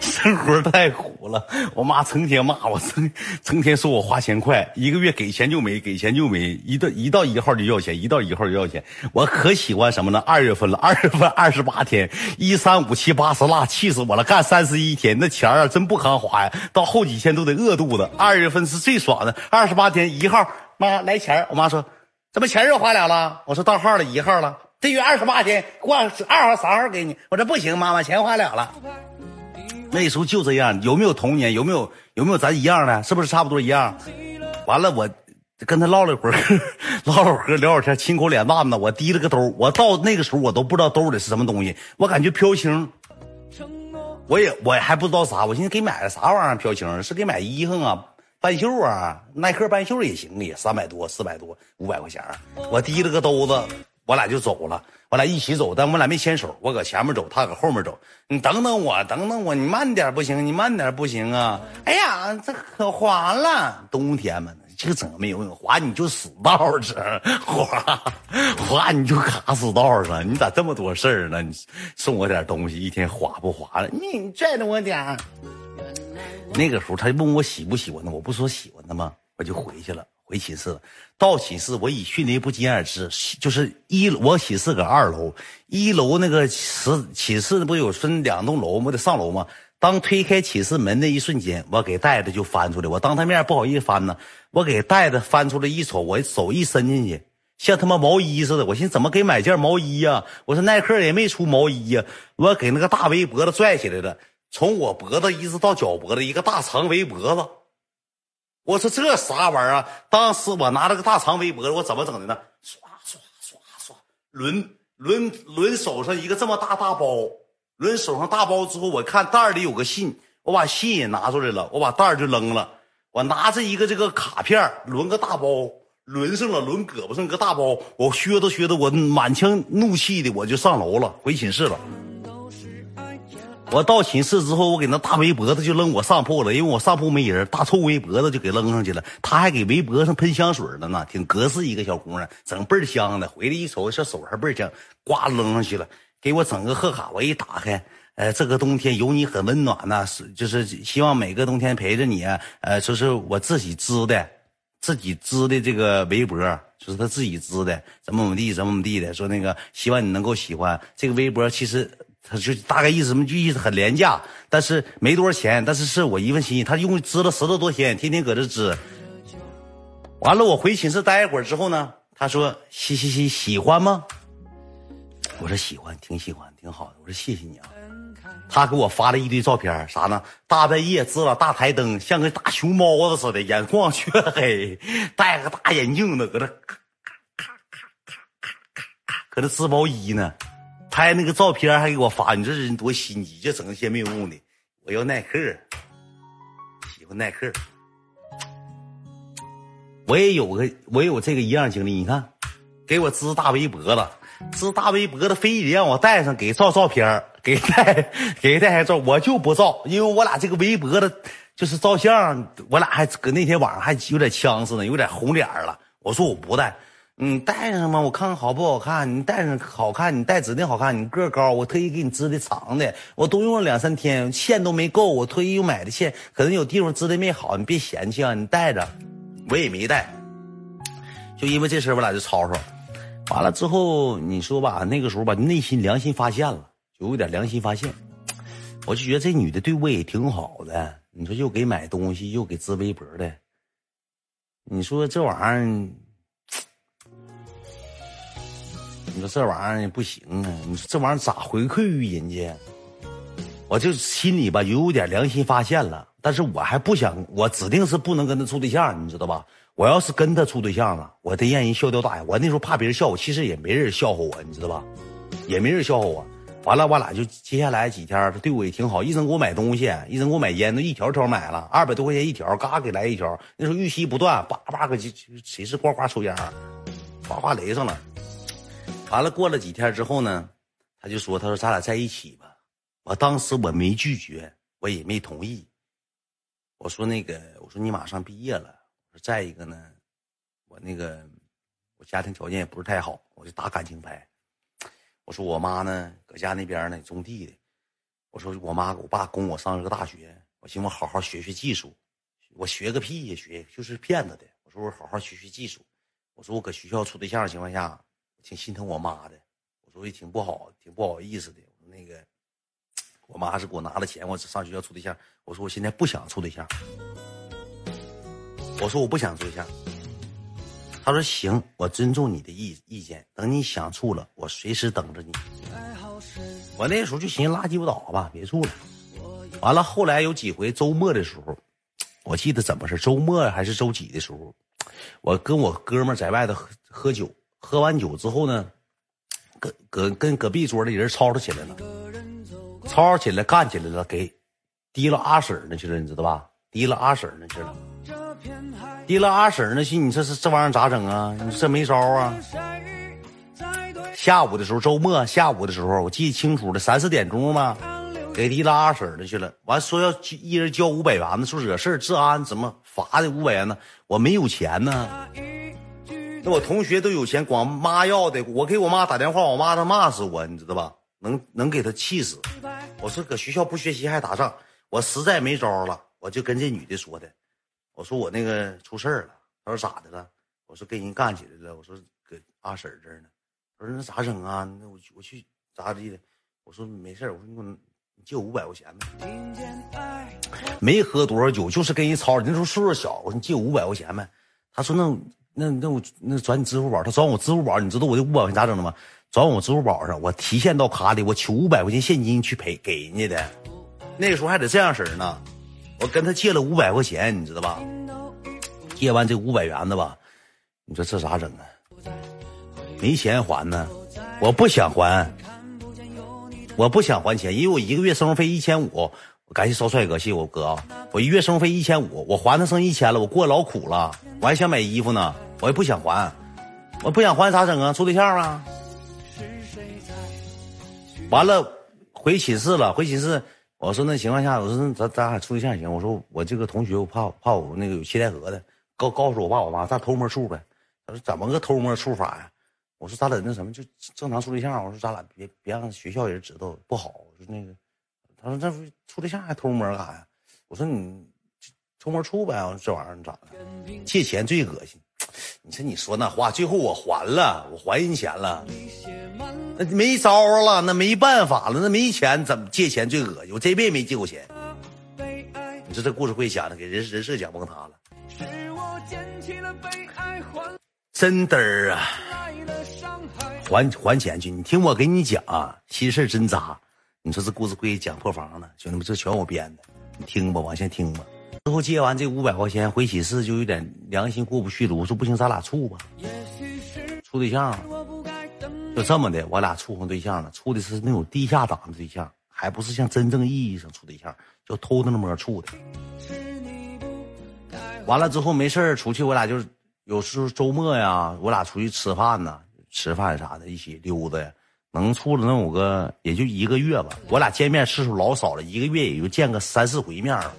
生活太苦了，我妈成天骂我，成成天说我花钱快，一个月给钱就没，给钱就没，一到一到一号就要钱，一到一号就要钱。我可喜欢什么呢？二月份了，二月份二十八天，一三五七八十腊，气死我了！干三十一天，那钱啊真不堪花呀，到后几天都得饿肚子。二月份是最爽的，二十八天一号，妈来钱我妈说，怎么钱又花了了？我说到号了，一号了。这月二十八天，过二号三号给你。我说不行，妈妈钱花了了。那时候就这样，有没有童年？有没有有没有咱一样的？是不是差不多一样？完了，我跟他唠了一会儿，[laughs] 唠了会儿，聊会天，亲口脸蛋子。我提了个兜，我到那个时候我都不知道兜里是什么东西，我感觉飘青。我也我还不知道啥，我寻思给买的啥玩意儿飘青？是给买衣裳啊，半袖啊，耐克半袖也行，也三百多、四百多、五百块钱。我提了个兜子，我俩就走了。我俩一起走，但我俩没牵手。我搁前面走，他搁后面走。你等等我，等等我，你慢点不行？你慢点不行啊！哎呀，这可滑了，冬天嘛，这整没有滑你就死道上，[laughs] 滑滑你就卡死道上。你咋这么多事儿呢？你送我点东西，一天滑不滑了？你拽着我点那个时候他就问我喜不喜欢他，我不说喜欢他吗？我就回去了。回寝室了，到寝室我以迅雷不及掩耳之势，就是一我寝室搁二楼，一楼那个室寝室不有分两栋楼吗？得上楼吗？当推开寝室门那一瞬间，我给袋子就翻出来，我当他面不好意思翻呢，我给袋子翻出来一瞅，我手一伸进去，像他妈毛衣似的，我寻思怎么给买件毛衣呀？我说耐克也没出毛衣呀，我给那个大围脖子拽起来了，从我脖子一直到脚脖子一个大长围脖子。我说这啥玩意儿啊？当时我拿了个大长围脖，我怎么整的呢？刷刷刷刷，抡抡抡手上一个这么大大包，抡手上大包之后，我看袋里有个信，我把信也拿出来了，我把袋就扔了，我拿着一个这个卡片，抡个大包，抡上了，抡胳膊上个大包，我削着削着，我满腔怒气的我就上楼了，回寝室了。我到寝室之后，我给那大围脖子就扔我上铺了，因为我上铺没人，大臭围脖子就给扔上去了。他还给围脖上喷香水了呢，挺格式一个小姑娘，整倍儿香的。回来一瞅，这手还倍儿香，呱扔上去了，给我整个贺卡。我一打开，呃，这个冬天有你很温暖呐，是就是希望每个冬天陪着你。啊呃，就是我自己织的，自己织的这个围脖，就是他自己织的，怎么怎么地，怎么怎么地的。说那个希望你能够喜欢这个围脖，其实。他就大概意思什么，就意思很廉价，但是没多少钱，但是是我一份心意。他用织了十多多天，天天搁这织。完了，我回寝室待一会儿之后呢，他说：“嘻嘻嘻，喜欢吗？”我说：“喜欢，挺喜欢，挺好的。”我说：“谢谢你啊。”他给我发了一堆照片，啥呢？大半夜支了大台灯，像个大熊猫子似的，眼眶黢黑，戴个大眼镜呢，搁这咔咔咔咔咔咔咔，搁这织毛衣呢。拍那个照片还给我发，你这人多心机，就整那些没有用的。我要耐克，喜欢耐克。我也有个，我有这个一样经历。你看，给我织大围脖子，织大围脖子，非得让我戴上给照照片，给戴，[laughs] 给戴上照，我就不照，因为我俩这个围脖子就是照相，我俩还搁那天晚上还有点呛似的，有点红脸了。我说我不戴。你戴上吗？我看看好不好看。你戴上好看，你戴指定好看。你个高，我特意给你织的长的，我都用了两三天，线都没够，我特意又买的线，可能有地方织的没好，你别嫌弃啊。你戴着，我也没戴，就因为这事我俩就吵吵。完了之后，你说吧，那个时候吧，内心良心发现了，就有点良心发现，我就觉得这女的对我也挺好的。你说又给买东西，又给织围脖的，你说这玩意儿。你说这玩意儿不行啊！你说这玩意儿咋回馈于人家？我就心里吧有点良心发现了，但是我还不想，我指定是不能跟他处对象，你知道吧？我要是跟他处对象了，我得让人笑掉大牙。我那时候怕别人笑我，其实也没人笑话我，你知道吧？也没人笑话我。完了，我俩就接下来几天，他对我也挺好，一整给我买东西，一整给我买烟，都一条条买了，二百多块钱一条，嘎给来一条。那时候预期不断，叭叭个就谁是呱呱抽烟，呱呱雷上了。完了，过了几天之后呢，他就说：“他说咱俩在一起吧。”我当时我没拒绝，我也没同意。我说：“那个，我说你马上毕业了。我说再一个呢，我那个我家庭条件也不是太好，我就打感情牌。我说我妈呢，搁家那边呢种地的。我说我妈我爸供我上了个大学，我寻思我好好学学技术。我学个屁呀，学就是骗子的。我说我好好学学技术。我说我搁学校处对象的情况下。”挺心疼我妈的，我说也挺不好，挺不好意思的。我说那个，我妈是给我拿了钱，我上学校处对象。我说我现在不想处对象。我说我不想处对象。他说行，我尊重你的意意见。等你想处了，我随时等着你。我那时候就寻思拉鸡巴倒吧，别处了。完了，后来有几回周末的时候，我记得怎么是周末还是周几的时候，我跟我哥们在外头喝喝酒。喝完酒之后呢，跟跟跟隔壁桌的人吵吵起来了，吵吵起来干起来了，给提了阿婶那去了，你知道吧？提了阿婶那去了，提了阿婶那去，你这是这玩意儿咋整啊？你这没招啊！下午的时候，周末下午的时候，我记得清楚的，三四点钟嘛，给提了阿婶那去了。完说要一人交五百元呢，说惹事治安怎么罚的五百元呢？我没有钱呢。那我同学都有钱，管妈要的。我给我妈打电话，我妈她骂死我，你知道吧？能能给她气死。我说搁学校不学习还打仗，我实在没招了，我就跟这女的说的。我说我那个出事儿了。她说咋的了？我说跟人干起来了。我说搁阿婶这儿呢。她说那咋整啊？那我我去咋地的？我说没事我说你给我借五百块钱呗。没喝多少酒，就是跟人吵。那时候岁数小，我说你借五百块钱呗。他说那。那那我那转你支付宝，他转我支付宝，你知道我这五百块钱咋整的吗？转我支付宝上，我提现到卡里，我取五百块钱现金去赔给人家的。那时候还得这样式儿呢，我跟他借了五百块钱，你知道吧？借完这五百元子吧，你说这咋整啊？没钱还呢，我不想还，我不想还钱，因为我一个月生活费一千五。感谢少帅哥，谢谢我哥啊！我一月生活费一千五，我还他剩一千了，我过老苦了，我还想买衣服呢，我也不想还，我不想还咋整啊？处对象啊？完了，回寝室了，回寝室，我说那情况下，我说咱咱俩处对象行？我说我这个同学，我怕怕我那个有七台河的，告告诉我爸我妈，咱偷摸处呗。他说怎么个偷摸处法呀？我说咱俩那什么就正常处对象。我说咱俩别别让学校人知道不好。我说那个。他说：“这处对象还偷摸干啥呀？”我说：“你偷摸处呗。”：“这玩意儿咋的？借钱最恶心。你说你说那话，最后我还了，我还人钱了，那没招了，那没办法了，那没钱怎么借钱最恶心？我这辈子没借过钱。你说这故事会讲的，给人人设讲崩塌了。真嘚儿啊！还还钱去！你听我给你讲，心事真扎。”你说这故事会讲破防了，兄弟们，这全我编的，你听吧，往下听吧。之后借完这五百块钱回寝室，就有点良心过不去了。我说不行，咱俩处吧，处对象，就这么的，我俩处上对象了。处的是那种地下党的对象，还不是像真正意义上处对象，就偷偷摸处的。完了之后没事出去，我俩就是有时候周末呀，我俩出去吃饭呢，吃饭啥的，一起溜达呀。能处了能有个也就一个月吧，我俩见面次数老少了，一个月也就见个三四回面了。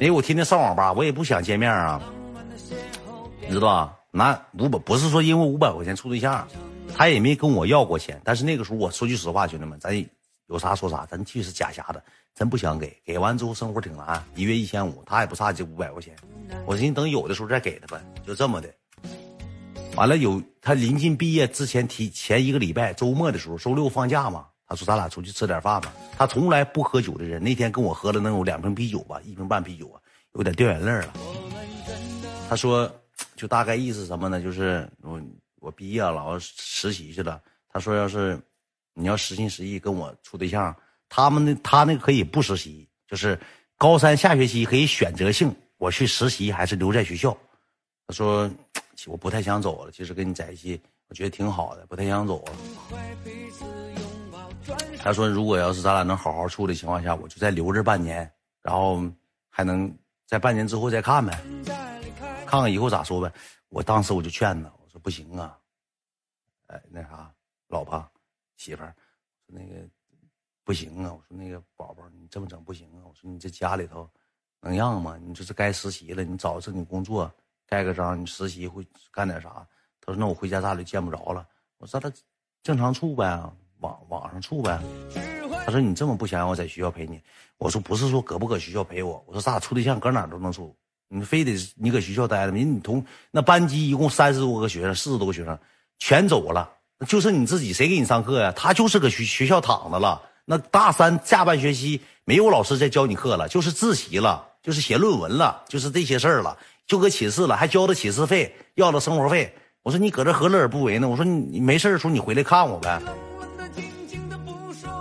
因为我天天上网吧，我也不想见面啊，你知道吧？拿五百不是说因为五百块钱处对象，他也没跟我要过钱。但是那个时候我说句实话，兄弟们，咱有啥说啥，咱即使假瞎子，真不想给。给完之后生活挺难，一月一千五，他也不差这五百块钱。我寻思等有的时候再给他呗，就这么的。完了，有他临近毕业之前提前一个礼拜周末的时候，周六放假嘛，他说咱俩出去吃点饭吧。他从来不喝酒的人，那天跟我喝了能有两瓶啤酒吧，一瓶半啤酒啊，有点掉眼泪了。他说，就大概意思什么呢？就是我我毕业了，我实习去了。他说，要是你要实心实意跟我处对象，他们那他那个可以不实习，就是高三下学期可以选择性我去实习还是留在学校。他说。我不太想走了，其实跟你在一起，我觉得挺好的，不太想走了。他说，如果要是咱俩能好好处的情况下，我就再留着半年，然后还能在半年之后再看呗，看看以后咋说呗。我当时我就劝他，我说不行啊，哎，那啥，老婆媳妇儿，那个不行啊，我说那个宝宝，你这么整不行啊，我说你这家里头能让吗？你这是该实习了，你找正经工作。盖个章，你实习会干点啥？他说：“那我回家咱俩就见不着了。”我说：“他正常处呗，网网上处呗。”他说：“你这么不想让我在学校陪你？”我说：“不是说搁不搁学校陪我，我说咱俩处对象搁哪都能处，你非得你搁学校待着吗？你同那班级一共三十多个学生，四十多个学生全走了，就剩你自己，谁给你上课呀？他就是搁学学校躺着了。那大三下半学期没有老师在教你课了，就是自习了，就是写论文了，就是这些事儿了。”就搁寝室了，还交了寝室费，要了生活费。我说你搁这何乐而不为呢？我说你没事的时候你回来看我呗。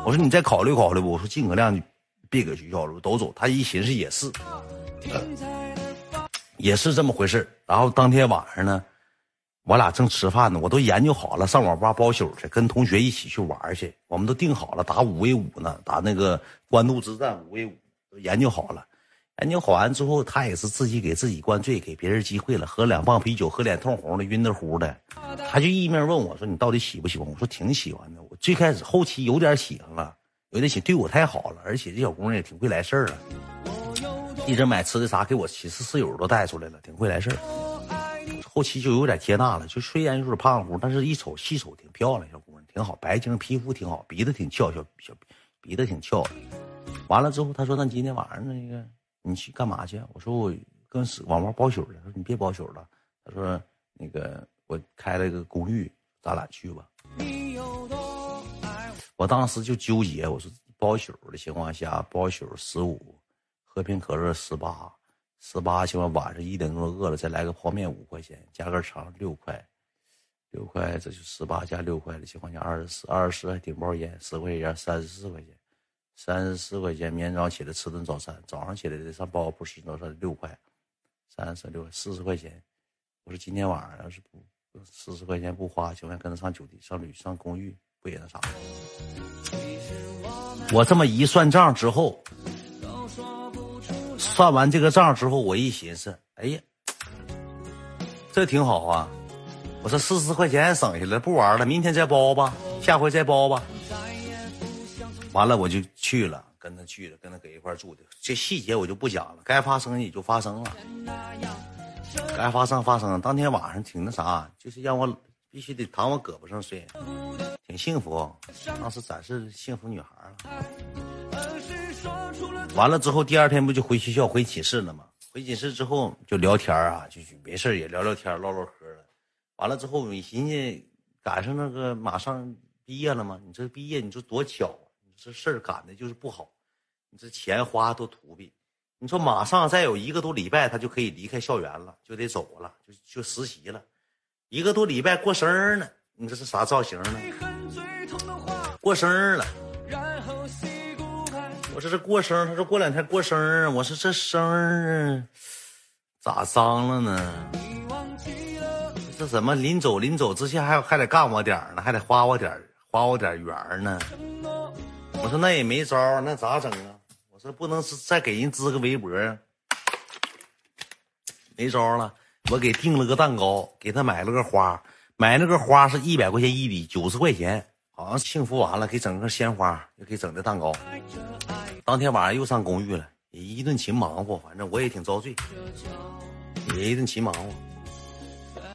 我说你再考虑考虑吧？我说尽可量别搁学校了，都走。他一寻思也是，也是这么回事然后当天晚上呢，我俩正吃饭呢，我都研究好了，上网吧包宿去，跟同学一起去玩去。我们都定好了打五 v 五呢，打那个官渡之战五 v 五，都研究好了。研究好完之后，他也是自己给自己灌醉，给别人机会了。喝两棒啤酒，喝脸通红的，晕得乎的。他就一面问我说：“你到底喜不喜欢？”我说：“挺喜欢的。”我最开始后期有点喜欢了，有点喜，对我太好了，而且这小姑娘也挺会来事儿了。一直买吃的啥，给我寝室室友都带出来了，挺会来事儿。后期就有点接纳了，就虽然有点胖乎，但是一瞅细瞅挺漂亮，小姑娘挺好，白净，皮肤挺好，鼻子挺翘，小小鼻子挺翘。完了之后，他说：“那今天晚上那个。”你去干嘛去？我说我跟网吧包宿去。他说你别包宿了。他说那个我开了个公寓，咱俩去吧。我当时就纠结，我说包宿的情况下，包宿十五，喝瓶可乐十八，十八情况晚上一点钟饿了再来个泡面五块钱，加根肠六块，六块这就十八加六块的情况下二十四，二十四还顶包烟十块钱，三十四块钱。三十四块钱，明天早上起来吃顿早餐，早上起来得上包不吃早餐六块，三十六四十块钱。我说今天晚上要是不四十块钱不花，情愿跟他上酒店、上旅、上公寓，不也那啥？我这么一算账之后，算完这个账之后，我一寻思，哎呀，这挺好啊！我说四十块钱省下来，不玩了，明天再包吧，下回再包吧。完了，我就去了，跟他去了，跟他搁一块住的。这细节我就不讲了，该发生也就发生了，该发生发生。当天晚上挺那啥，就是让我必须得躺我胳膊上睡，挺幸福。当时展示幸福女孩了。完了之后，第二天不就回学校回寝室了吗？回寝室之后就聊天啊，就没事也聊聊天唠唠嗑了。完了之后，你寻思赶上那个马上毕业了吗？你这毕业，你说多巧。这事儿赶的就是不好，你这钱花的都土逼。你说马上再有一个多礼拜，他就可以离开校园了，就得走了，就就实习了。一个多礼拜过生日呢，你这是啥造型呢？过生日了。我说这过生日，他说过两天过生日。我说这生日咋脏了呢？这怎么临走临走之前还还得干我点呢？还得花我点花我点缘呢？我说那也没招那咋整啊？我说不能是再给人织个围脖没招了。我给订了个蛋糕，给他买了个花，买那个花是一百块钱一笔，九十块钱，好像幸福完了，给整个鲜花，又给整的蛋糕。当天晚上又上公寓了，也一顿勤忙活，反正我也挺遭罪，也一顿勤忙活。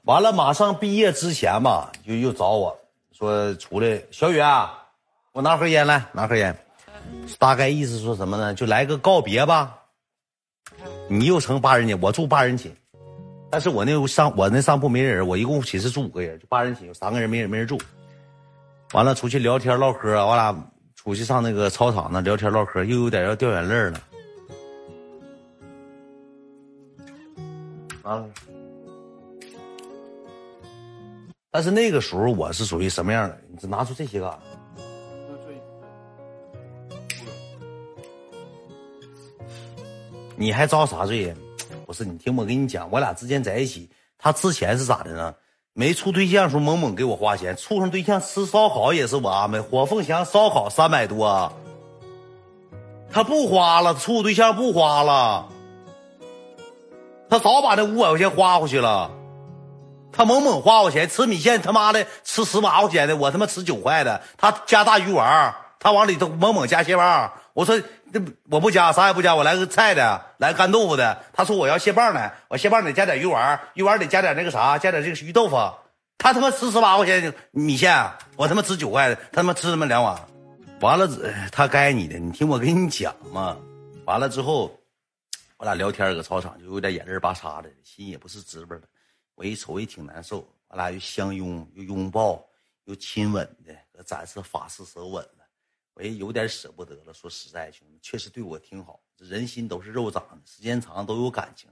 完了，马上毕业之前吧，就又找我说出来，小雨啊。我拿盒烟来，拿盒烟，大概意思说什么呢？就来个告别吧。你又成八人寝，我住八人寝，但是我那上我那上铺没人，我一共寝室住五个人，就八人寝有三个人没人没人住。完了出去聊天唠嗑，我俩出去上那个操场那聊天唠嗑，又有点要掉眼泪了。啊！但是那个时候我是属于什么样的？你这拿出这些干啥？你还遭啥罪呀？不是你听我跟你讲，我俩之间在一起，他之前是咋的呢？没处对象的时候猛猛给我花钱，处上对象吃烧烤也是我安排，火凤祥烧烤三百多，他不花了，处对象不花了，他早把那五百块钱花过去了，他猛猛花我钱吃米线，他妈的吃十八块钱的，我他妈吃九块的，他加大鱼丸，他往里头猛猛加蟹棒，我说。这我不加，啥也不加，我来个菜的，来干豆腐的。他说我要蟹棒的，我蟹棒得加点鱼丸，鱼丸得加点那个啥，加点这个鱼豆腐。他他妈吃十八块钱米线，我他妈吃九块的，他他妈吃他妈两碗。完了，他该你的，你听我跟你讲嘛。完了之后，我俩聊天搁操场就有点眼泪巴叉的，心也不是滋味了。我一瞅也挺难受，我俩又相拥又拥抱又亲吻的，展示法式舌吻。我也有点舍不得了。说实在，兄弟，确实对我挺好。人心都是肉长的，时间长都有感情。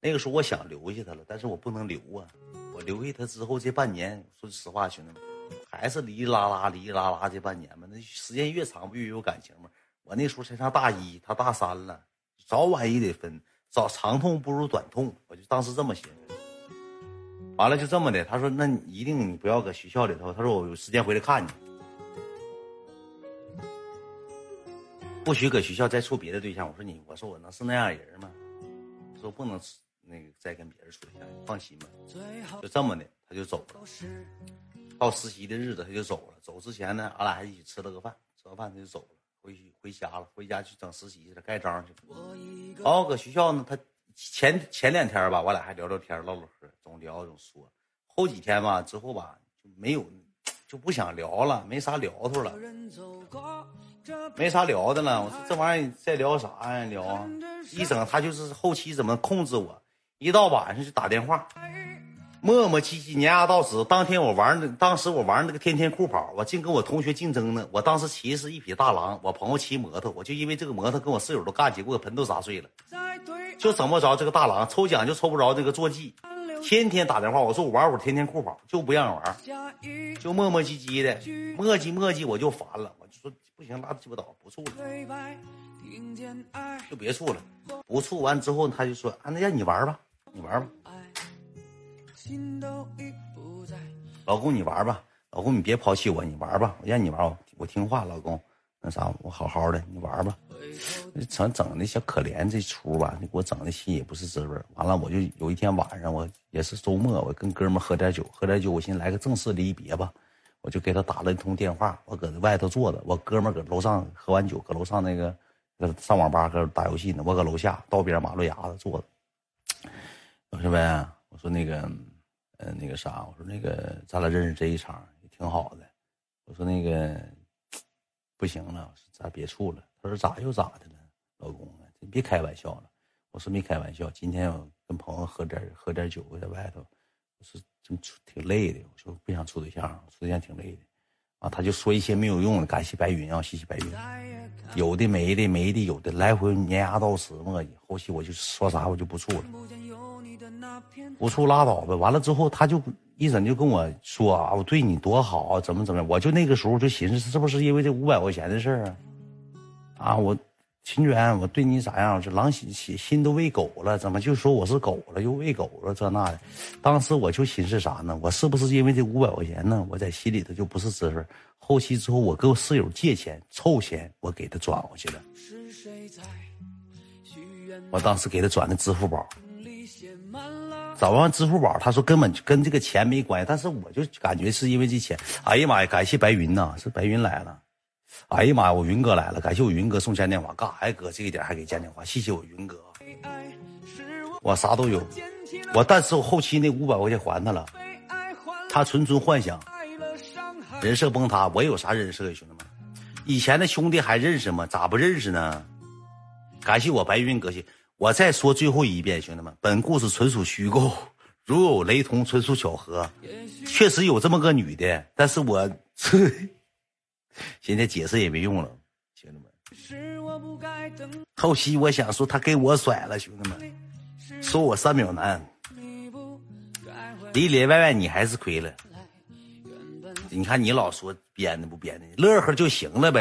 那个时候我想留下他了，但是我不能留啊。我留下他之后这半年，说实话，兄弟们，还是哩哩啦啦、哩哩啦啦这半年嘛。那时间越长，不越有感情吗？我那时候才上大一，他大三了，早晚也得分。早长痛不如短痛，我就当时这么寻思。完了就这么的，他说：“那你一定你不要搁学校里头。”他说：“我有时间回来看你。”不许搁学校再处别的对象。我说你，我说我能是那样人吗？说不能那个再跟别人处对象，放心吧。就这么的，他就走了。到实习的日子他就走了。走之前呢，俺俩还一起吃了个饭，吃完饭他就走了，回去回家了，回家去整实习去了，盖章去了。然后搁学校呢，他前前两天吧，我俩还聊聊天，唠唠嗑，总聊总说。后几天吧，之后吧就没有，就不想聊了，没啥聊头了。没啥聊的了，我说这玩意儿再聊啥呀？聊啊！一整他就是后期怎么控制我，一到晚上就打电话，磨磨唧唧，碾压到死。当天我玩的，当时我玩那个天天酷跑，我净跟我同学竞争呢。我当时骑是一匹大狼，我朋友骑摩托，我就因为这个摩托跟我室友都干起，给我盆都砸碎了。就整不着这个大狼，抽奖就抽不着这个坐骑，天天打电话，我说我玩会儿天天酷跑，就不让玩，就磨磨唧唧的，磨叽磨叽，我就烦了，我就说。不行，拉鸡巴倒，不处了，就别处了。不处完之后，他就说：“啊，那让你玩吧，你玩吧。”老公你玩吧，老公你别抛弃我，你玩吧，我让你玩，我我听话，老公，那啥，我好好的，你玩吧。整整那小可怜这出吧，你给我整的心也不是滋味完了，我就有一天晚上，我也是周末，我跟哥们喝点酒，喝点酒，我寻思来个正式离别吧，我就给他打了一通电话。我搁外头坐着，我哥们搁楼上喝完酒，搁楼上那个上网吧搁打游戏呢。我搁楼下道边马路牙子坐着。我说呗，我说那个，呃，那个啥，我说那个咱俩认识这一场也挺好的。我说那个不行了，咱别处了。他说咋又咋的了，老公，你别开玩笑了。我说没开玩笑，今天我跟朋友喝点喝点酒，在外头，我说真挺累的。我说不想处对象，处对象挺累的。啊，他就说一些没有用的，感谢白云啊，谢谢白云。有的没的，没的有的，来回粘牙到死磨叽。后期我就说啥我就不处了，不处拉倒呗。完了之后，他就一整就跟我说啊，我对你多好啊，怎么怎么样。我就那个时候就寻思，是不是因为这五百块钱的事儿啊？啊，我秦娟，我对你咋样？这狼心心心都喂狗了，怎么就说我是狗了，又喂狗了这那的？当时我就寻思啥呢？我是不是因为这五百块钱呢？我在心里头就不是滋味。后期之后，我跟我室友借钱凑钱，我给他转过去了。我当时给他转的支付宝，找完支付宝，他说根本就跟这个钱没关系，但是我就感觉是因为这钱。哎呀妈呀，感谢白云呐，是白云来了。哎呀妈呀！我云哥来了，感谢我云哥送嘉年华，干啥呀哥？这个点还给嘉年华，谢谢我云哥。我啥都有，我但是我后期那五百块钱还他了，他纯纯幻想，人设崩塌。我有啥人设呀，兄弟们？以前的兄弟还认识吗？咋不认识呢？感谢我白云哥，谢我再说最后一遍，兄弟们，本故事纯属虚构，[laughs] 如有雷同，纯属巧合。确实有这么个女的，但是我。[laughs] 现在解释也没用了，兄弟们。后期我想说他给我甩了，兄弟们，说我三秒男，里里外外你还是亏了。你看你老说编的不编的，乐呵就行了呗。